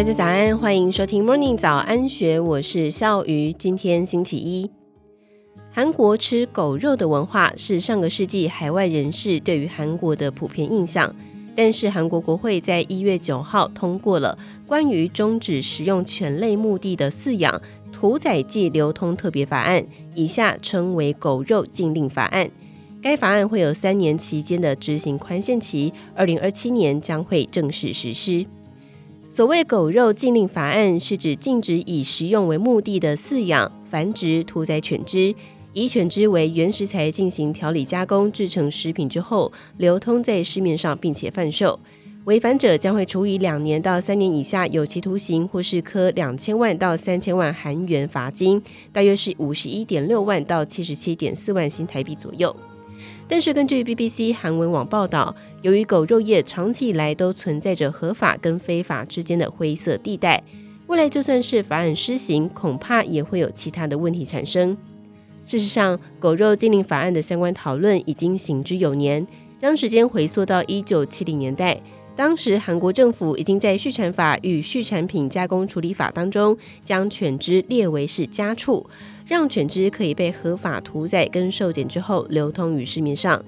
大家早安，欢迎收听 Morning 早安学，我是笑鱼。今天星期一，韩国吃狗肉的文化是上个世纪海外人士对于韩国的普遍印象。但是韩国国会在一月九号通过了关于终止食用犬类目的的饲养、屠宰暨流通特别法案，以下称为狗肉禁令法案。该法案会有三年期间的执行宽限期，二零二七年将会正式实施。所谓狗肉禁令法案，是指禁止以食用为目的的饲养、繁殖、屠宰犬只，以犬只为原食材进行调理加工制成食品之后，流通在市面上并且贩售。违反者将会处以两年到三年以下有期徒刑，或是科两千万到三千万韩元罚金，大约是五十一点六万到七十七点四万新台币左右。但是根据 BBC 韩文网报道，由于狗肉业长期以来都存在着合法跟非法之间的灰色地带，未来就算是法案施行，恐怕也会有其他的问题产生。事实上，狗肉禁令法案的相关讨论已经行之有年，将时间回溯到一九七零年代。当时韩国政府已经在畜产法与畜产品加工处理法当中，将犬只列为是家畜，让犬只可以被合法屠宰跟受检之后流通于市面上。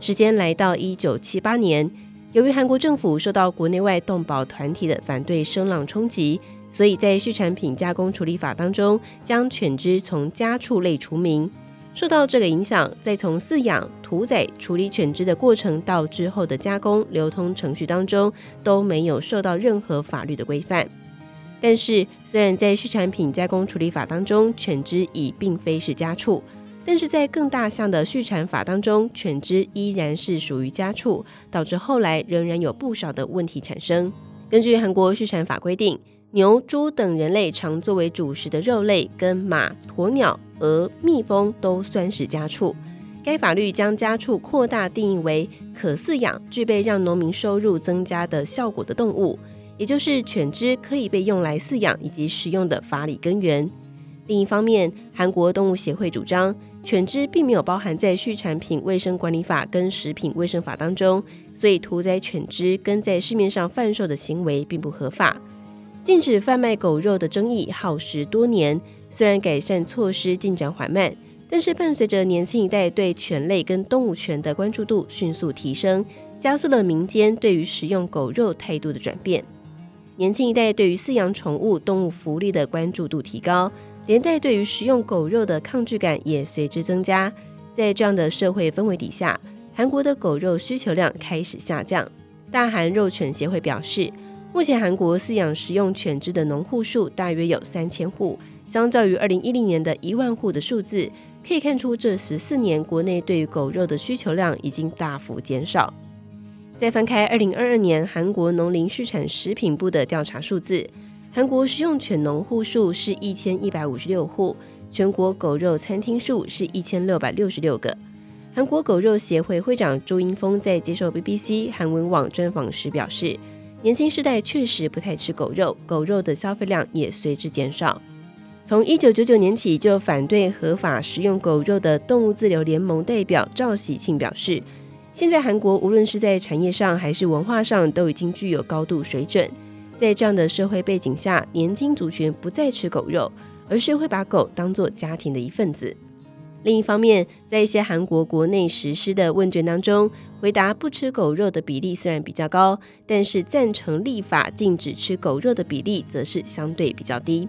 时间来到一九七八年，由于韩国政府受到国内外动保团体的反对声浪冲击，所以在畜产品加工处理法当中，将犬只从家畜类除名。受到这个影响，在从饲养、屠宰、处理犬只的过程到之后的加工、流通程序当中，都没有受到任何法律的规范。但是，虽然在畜产品加工处理法当中，犬只已并非是家畜，但是在更大项的畜产法当中，犬只依然是属于家畜，导致后来仍然有不少的问题产生。根据韩国畜产法规定，牛、猪等人类常作为主食的肉类，跟马、鸵鸟、鹅、蜜蜂都算是家畜。该法律将家畜扩大定义为可饲养、具备让农民收入增加的效果的动物，也就是犬只可以被用来饲养以及食用的法理根源。另一方面，韩国动物协会主张，犬只并没有包含在畜产品卫生管理法跟食品卫生法当中，所以屠宰犬只跟在市面上贩售的行为并不合法。禁止贩卖狗肉的争议耗时多年，虽然改善措施进展缓慢，但是伴随着年轻一代对犬类跟动物权的关注度迅速提升，加速了民间对于食用狗肉态度的转变。年轻一代对于饲养宠物动物福利的关注度提高，连带对于食用狗肉的抗拒感也随之增加。在这样的社会氛围底下，韩国的狗肉需求量开始下降。大韩肉犬协会表示，目前韩国饲养食用犬只的农户数大约有三千户，相较于二零一零年的一万户的数字，可以看出这十四年国内对于狗肉的需求量已经大幅减少。再翻开二零二二年韩国农林畜产食品部的调查数字，韩国食用犬农户数是一千一百五十六户，全国狗肉餐厅数是一千六百六十六个。韩国狗肉协会会长朱英峰在接受 BBC 韩文网专访时表示。年轻世代确实不太吃狗肉，狗肉的消费量也随之减少。从一九九九年起就反对合法食用狗肉的动物自由联盟代表赵喜庆表示，现在韩国无论是在产业上还是文化上都已经具有高度水准。在这样的社会背景下，年轻族群不再吃狗肉，而是会把狗当作家庭的一份子。另一方面，在一些韩国国内实施的问卷当中，回答不吃狗肉的比例虽然比较高，但是赞成立法禁止吃狗肉的比例则是相对比较低。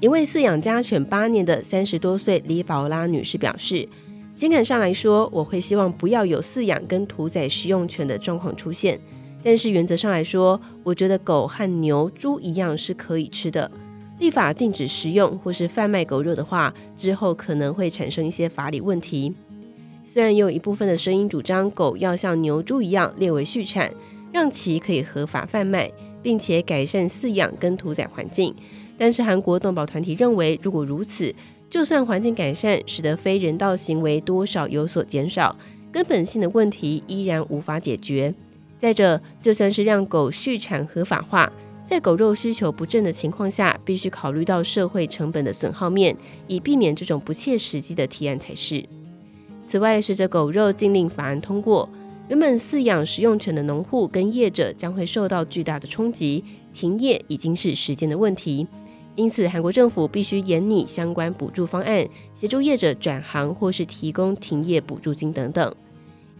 一位饲养家犬八年的三十多岁李宝拉女士表示：“情感上来说，我会希望不要有饲养跟屠宰食用犬的状况出现，但是原则上来说，我觉得狗和牛、猪一样是可以吃的。”立法禁止食用或是贩卖狗肉的话，之后可能会产生一些法理问题。虽然有一部分的声音主张狗要像牛猪一样列为畜产，让其可以合法贩卖，并且改善饲养跟屠宰环境，但是韩国动保团体认为，如果如此，就算环境改善，使得非人道行为多少有所减少，根本性的问题依然无法解决。再者，就算是让狗畜产合法化。在狗肉需求不振的情况下，必须考虑到社会成本的损耗面，以避免这种不切实际的提案才是。此外，随着狗肉禁令法案通过，原本饲养食用犬的农户跟业者将会受到巨大的冲击，停业已经是时间的问题。因此，韩国政府必须严拟相关补助方案，协助业者转行或是提供停业补助金等等。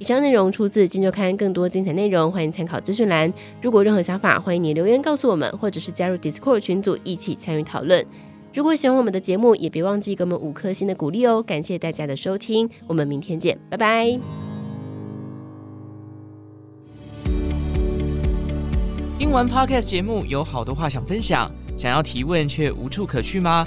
以上内容出自《今周刊》，更多精彩内容欢迎参考资讯栏。如果有任何想法，欢迎你留言告诉我们，或者是加入 Discord 群组一起参与讨论。如果喜欢我们的节目，也别忘记给我们五颗星的鼓励哦！感谢大家的收听，我们明天见，拜拜。听完 Podcast 节目，有好多话想分享。想要提问却无处可去吗？